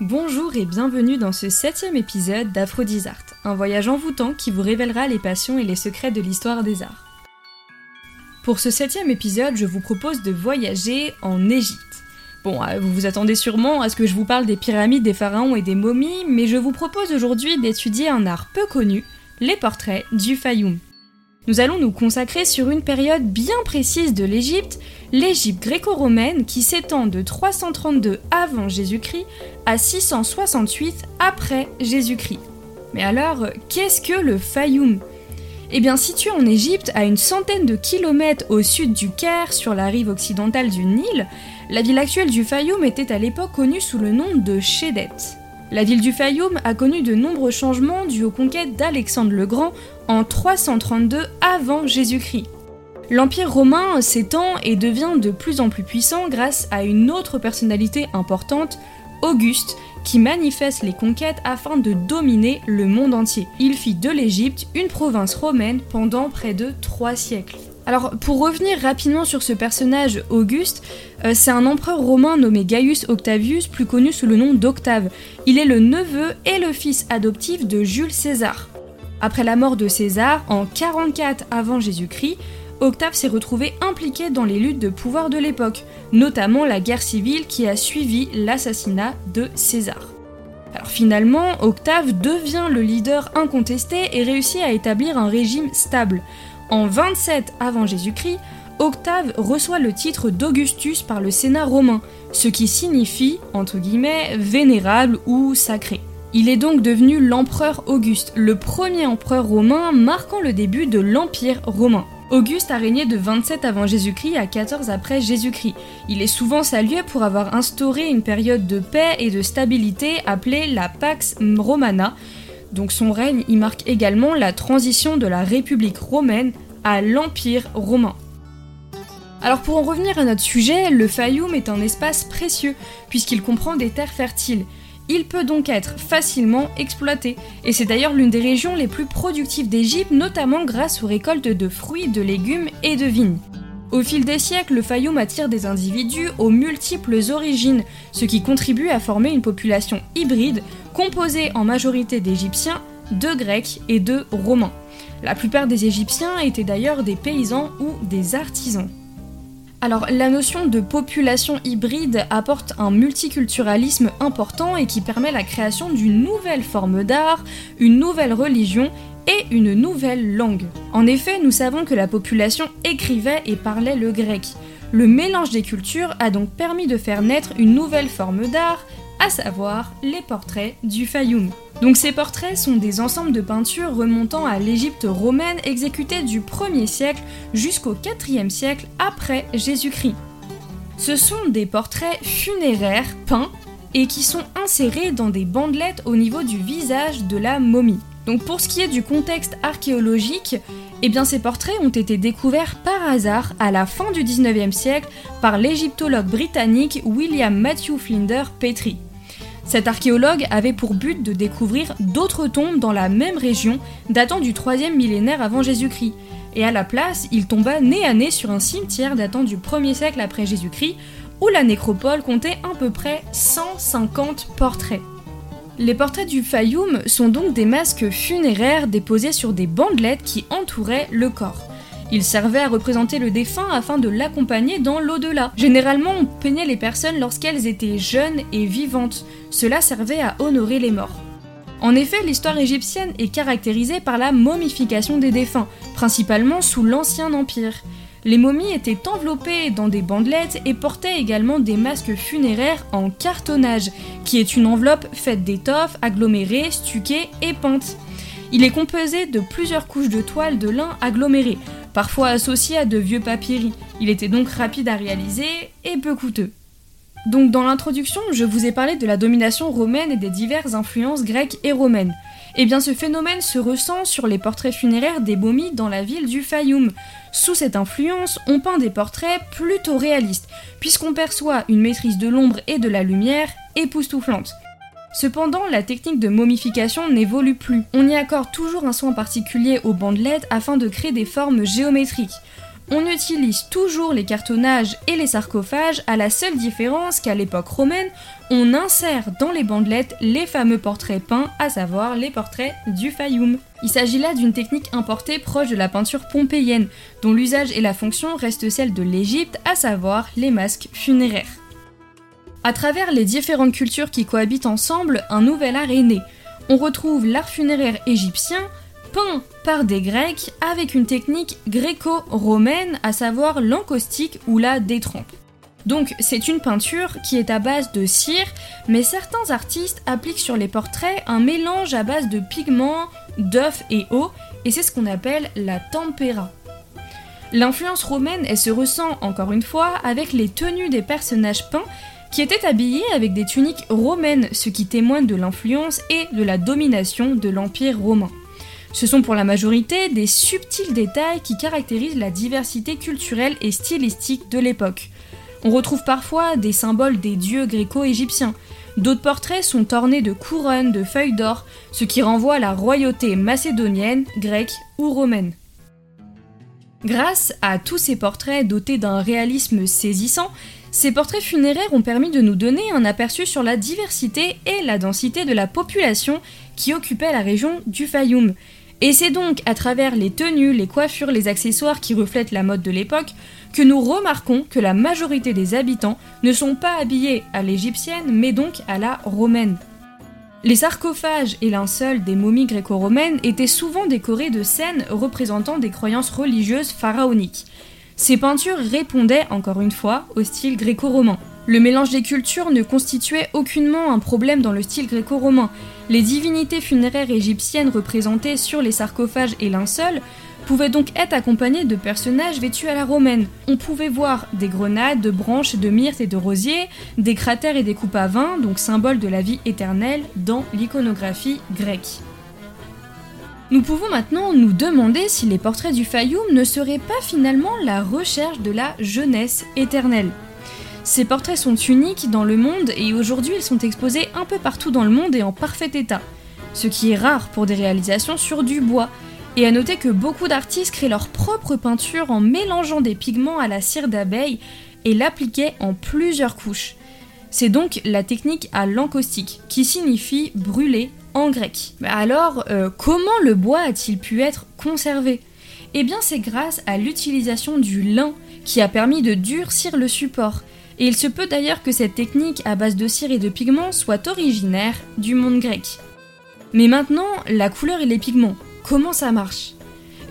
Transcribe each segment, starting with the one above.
Bonjour et bienvenue dans ce septième épisode d'Aphrodisart, un voyage envoûtant qui vous révélera les passions et les secrets de l'histoire des arts. Pour ce septième épisode, je vous propose de voyager en Égypte. Bon, euh, vous vous attendez sûrement à ce que je vous parle des pyramides, des pharaons et des momies, mais je vous propose aujourd'hui d'étudier un art peu connu, les portraits du Fayoum. Nous allons nous consacrer sur une période bien précise de l'Égypte, l'Égypte gréco-romaine qui s'étend de 332 avant Jésus-Christ à 668 après Jésus-Christ. Mais alors, qu'est-ce que le Fayoum? Eh bien, situé en Égypte, à une centaine de kilomètres au sud du Caire, sur la rive occidentale du Nil, la ville actuelle du Fayoum était à l'époque connue sous le nom de Chédet. La ville du Fayoum a connu de nombreux changements dus aux conquêtes d'Alexandre le Grand en 332 avant Jésus-Christ. L'Empire romain s'étend et devient de plus en plus puissant grâce à une autre personnalité importante, Auguste, qui manifeste les conquêtes afin de dominer le monde entier. Il fit de l'Égypte une province romaine pendant près de trois siècles. Alors, pour revenir rapidement sur ce personnage Auguste, euh, c'est un empereur romain nommé Gaius Octavius, plus connu sous le nom d'Octave. Il est le neveu et le fils adoptif de Jules César. Après la mort de César, en 44 avant Jésus-Christ, Octave s'est retrouvé impliqué dans les luttes de pouvoir de l'époque, notamment la guerre civile qui a suivi l'assassinat de César. Alors finalement, Octave devient le leader incontesté et réussit à établir un régime stable. En 27 avant Jésus-Christ, Octave reçoit le titre d'Augustus par le Sénat romain, ce qui signifie, entre guillemets, vénérable ou sacré. Il est donc devenu l'empereur Auguste, le premier empereur romain marquant le début de l'Empire romain. Auguste a régné de 27 avant Jésus-Christ à 14 après Jésus-Christ. Il est souvent salué pour avoir instauré une période de paix et de stabilité appelée la Pax Romana, donc son règne y marque également la transition de la République romaine à l'Empire romain. Alors pour en revenir à notre sujet, le Fayoum est un espace précieux puisqu'il comprend des terres fertiles. Il peut donc être facilement exploité, et c'est d'ailleurs l'une des régions les plus productives d'Égypte, notamment grâce aux récoltes de fruits, de légumes et de vignes. Au fil des siècles, le Fayoum attire des individus aux multiples origines, ce qui contribue à former une population hybride composée en majorité d'Égyptiens, de Grecs et de Romains. La plupart des Égyptiens étaient d'ailleurs des paysans ou des artisans. Alors la notion de population hybride apporte un multiculturalisme important et qui permet la création d'une nouvelle forme d'art, une nouvelle religion et une nouvelle langue. En effet, nous savons que la population écrivait et parlait le grec. Le mélange des cultures a donc permis de faire naître une nouvelle forme d'art, à savoir les portraits du Fayoum. Donc ces portraits sont des ensembles de peintures remontant à l'Égypte romaine exécutées du 1er siècle jusqu'au 4e siècle après Jésus-Christ. Ce sont des portraits funéraires peints et qui sont insérés dans des bandelettes au niveau du visage de la momie. Donc pour ce qui est du contexte archéologique, eh bien ces portraits ont été découverts par hasard à la fin du 19e siècle par l'égyptologue britannique William Matthew Flinders Petrie. Cet archéologue avait pour but de découvrir d'autres tombes dans la même région datant du 3e millénaire avant Jésus-Christ. Et à la place, il tomba nez à nez sur un cimetière datant du 1er siècle après Jésus-Christ où la nécropole comptait à peu près 150 portraits. Les portraits du Fayoum sont donc des masques funéraires déposés sur des bandelettes qui entouraient le corps. Ils servaient à représenter le défunt afin de l'accompagner dans l'au-delà. Généralement, on peignait les personnes lorsqu'elles étaient jeunes et vivantes. Cela servait à honorer les morts. En effet, l'histoire égyptienne est caractérisée par la momification des défunts, principalement sous l'Ancien Empire. Les momies étaient enveloppées dans des bandelettes et portaient également des masques funéraires en cartonnage, qui est une enveloppe faite d'étoffes agglomérées, stuquées et peintes. Il est composé de plusieurs couches de toile de lin agglomérées, parfois associées à de vieux papyri. Il était donc rapide à réaliser et peu coûteux. Donc dans l'introduction, je vous ai parlé de la domination romaine et des diverses influences grecques et romaines. Eh bien ce phénomène se ressent sur les portraits funéraires des momies dans la ville du Fayoum. Sous cette influence, on peint des portraits plutôt réalistes, puisqu'on perçoit une maîtrise de l'ombre et de la lumière époustouflante. Cependant, la technique de momification n'évolue plus. On y accorde toujours un soin particulier aux bandelettes afin de créer des formes géométriques. on utilise toujours les cartonnages et les sarcophages à la seule différence qu'à l'époque romaine, on insère dans les bandelettes les fameux portraits peints, à savoir les portraits du Fayoum. Il s'agit là d'une technique importée proche de la peinture pompéienne, dont l'usage et la fonction restent celles de l'Égypte, à savoir les masques funéraires. À travers les différentes cultures qui cohabitent ensemble, un nouvel art est né. On retrouve l'art funéraire égyptien, peint par des Grecs avec une technique gréco-romaine, à savoir l'encaustique ou la détrempe. Donc c'est une peinture qui est à base de cire, mais certains artistes appliquent sur les portraits un mélange à base de pigments, d'œufs et eau, et c'est ce qu'on appelle la tempera. L'influence romaine, se ressent encore une fois avec les tenues des personnages peints qui étaient habillés avec des tuniques romaines, ce qui témoigne de l'influence et de la domination de l'Empire romain. Ce sont pour la majorité des subtils détails qui caractérisent la diversité culturelle et stylistique de l'époque. On retrouve parfois des symboles des dieux gréco-égyptiens. D'autres portraits sont ornés de couronnes, de feuilles d'or, ce qui renvoie à la royauté macédonienne, grecque ou romaine. Grâce à tous ces portraits dotés d'un réalisme saisissant, ces portraits funéraires ont permis de nous donner un aperçu sur la diversité et la densité de la population qui occupait la région du Fayoum. Et c'est donc à travers les tenues, les coiffures, les accessoires qui reflètent la mode de l'époque que nous remarquons que la majorité des habitants ne sont pas habillés à l'égyptienne mais donc à la romaine. Les sarcophages et linceuls des momies gréco-romaines étaient souvent décorés de scènes représentant des croyances religieuses pharaoniques. Ces peintures répondaient, encore une fois, au style gréco-romain. Le mélange des cultures ne constituait aucunement un problème dans le style gréco-romain. Les divinités funéraires égyptiennes représentées sur les sarcophages et linceuls pouvaient donc être accompagnées de personnages vêtus à la romaine. On pouvait voir des grenades, de branches, de myrtes et de rosiers, des cratères et des coupes à vin, donc symboles de la vie éternelle, dans l'iconographie grecque. Nous pouvons maintenant nous demander si les portraits du Fayoum ne seraient pas finalement la recherche de la jeunesse éternelle. Ces portraits sont uniques dans le monde et aujourd'hui ils sont exposés un peu partout dans le monde et en parfait état, ce qui est rare pour des réalisations sur du bois. Et à noter que beaucoup d'artistes créent leur propre peinture en mélangeant des pigments à la cire d'abeille et l'appliquaient en plusieurs couches. C'est donc la technique à l'encaustique, qui signifie brûler en grec. Alors, euh, comment le bois a-t-il pu être conservé? Eh bien, c'est grâce à l'utilisation du lin qui a permis de durcir le support. Et il se peut d'ailleurs que cette technique à base de cire et de pigments soit originaire du monde grec. Mais maintenant, la couleur et les pigments, comment ça marche?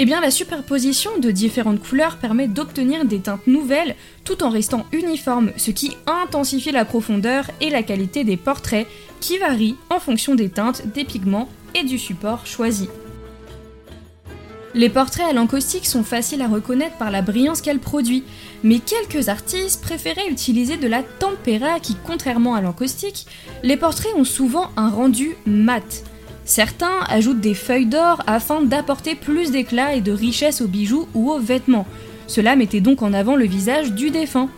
Eh bien, la superposition de différentes couleurs permet d'obtenir des teintes nouvelles tout en restant uniforme, ce qui intensifie la profondeur et la qualité des portraits qui varient en fonction des teintes, des pigments et du support choisi. Les portraits à l'encaustique sont faciles à reconnaître par la brillance qu'elle produit, mais quelques artistes préféraient utiliser de la tempera qui, contrairement à l'encaustique, les portraits ont souvent un rendu mat. Certains ajoutent des feuilles d'or afin d'apporter plus d'éclat et de richesse aux bijoux ou aux vêtements. Cela mettait donc en avant le visage du défunt.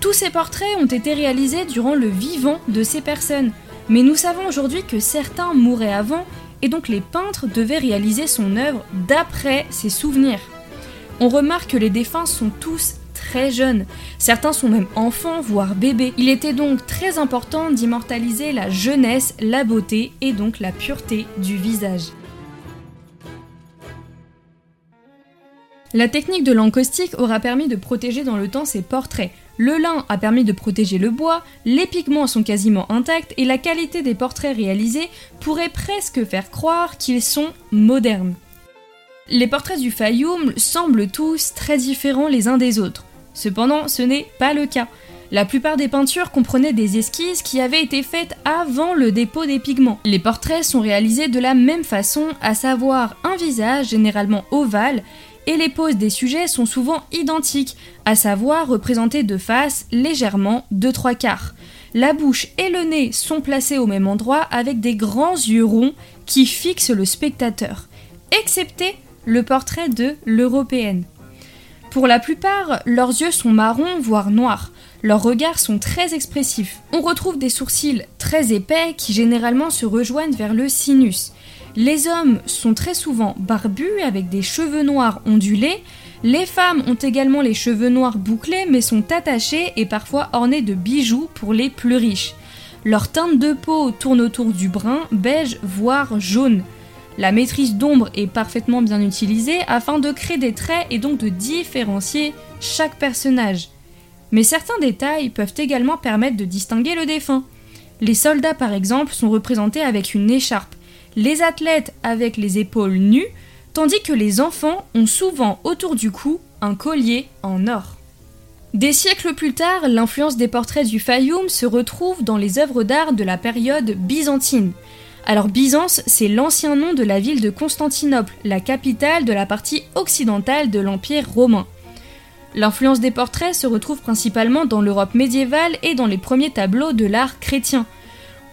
Tous ces portraits ont été réalisés durant le vivant de ces personnes, mais nous savons aujourd'hui que certains mouraient avant et donc les peintres devaient réaliser son œuvre d'après ses souvenirs. On remarque que les défunts sont tous très jeunes. Certains sont même enfants, voire bébés. Il était donc très important d'immortaliser la jeunesse, la beauté et donc la pureté du visage. La technique de l'encaustique aura permis de protéger dans le temps ces portraits. Le lin a permis de protéger le bois, les pigments sont quasiment intacts et la qualité des portraits réalisés pourrait presque faire croire qu'ils sont modernes. Les portraits du Fayoum semblent tous très différents les uns des autres. Cependant, ce n'est pas le cas. La plupart des peintures comprenaient des esquisses qui avaient été faites avant le dépôt des pigments. Les portraits sont réalisés de la même façon, à savoir un visage généralement ovale, et les poses des sujets sont souvent identiques, à savoir représentées de face légèrement de trois quarts. La bouche et le nez sont placés au même endroit avec des grands yeux ronds qui fixent le spectateur, excepté le portrait de l'européenne. Pour la plupart, leurs yeux sont marrons, voire noirs. Leurs regards sont très expressifs. On retrouve des sourcils très épais qui généralement se rejoignent vers le sinus. Les hommes sont très souvent barbus avec des cheveux noirs ondulés, Les femmes ont également les cheveux noirs bouclés mais sont attachés et parfois ornés de bijoux pour les plus riches. Leur teinte de peau tourne autour du brun, beige, voire jaune. La maîtrise d'ombre est parfaitement bien utilisée afin de créer des traits et donc de différencier chaque personnage. Mais certains détails peuvent également permettre de distinguer le défunt. Les soldats par exemple sont représentés avec une écharpe, les athlètes avec les épaules nues, tandis que les enfants ont souvent autour du cou un collier en or. Des siècles plus tard, l'influence des portraits du Fayoum se retrouve dans les œuvres d'art de la période byzantine. Alors Byzance, c'est l'ancien nom de la ville de Constantinople, la capitale de la partie occidentale de l'Empire romain. L'influence des portraits se retrouve principalement dans l'Europe médiévale et dans les premiers tableaux de l'art chrétien.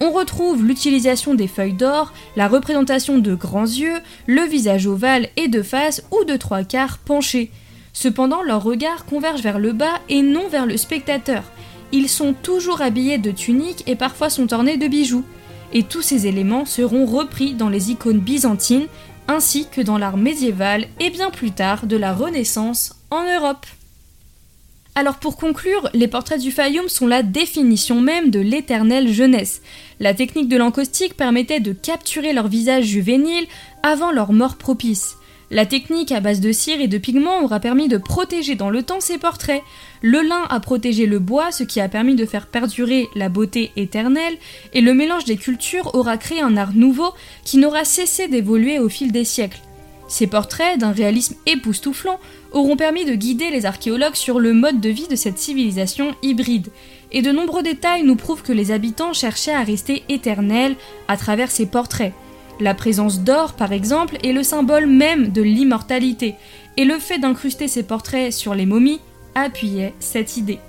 On retrouve l'utilisation des feuilles d'or, la représentation de grands yeux, le visage ovale et de face ou de trois quarts penchés. Cependant, leur regard converge vers le bas et non vers le spectateur. Ils sont toujours habillés de tuniques et parfois sont ornés de bijoux. Et tous ces éléments seront repris dans les icônes byzantines ainsi que dans l'art médiéval et bien plus tard de la Renaissance en Europe. Alors pour conclure, les portraits du Fayoum sont la définition même de l'éternelle jeunesse. La technique de l'encaustique permettait de capturer leur visage juvénile avant leur mort propice. La technique à base de cire et de pigments aura permis de protéger dans le temps ces portraits. Le lin a protégé le bois, ce qui a permis de faire perdurer la beauté éternelle, et le mélange des cultures aura créé un art nouveau qui n'aura cessé d'évoluer au fil des siècles. Ces portraits, d'un réalisme époustouflant, auront permis de guider les archéologues sur le mode de vie de cette civilisation hybride. Et de nombreux détails nous prouvent que les habitants cherchaient à rester éternels à travers ces portraits. La présence d'or, par exemple, est le symbole même de l'immortalité, et le fait d'incruster ces portraits sur les momies appuyait cette idée.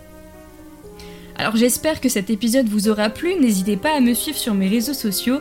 Alors j'espère que cet épisode vous aura plu, n'hésitez pas à me suivre sur mes réseaux sociaux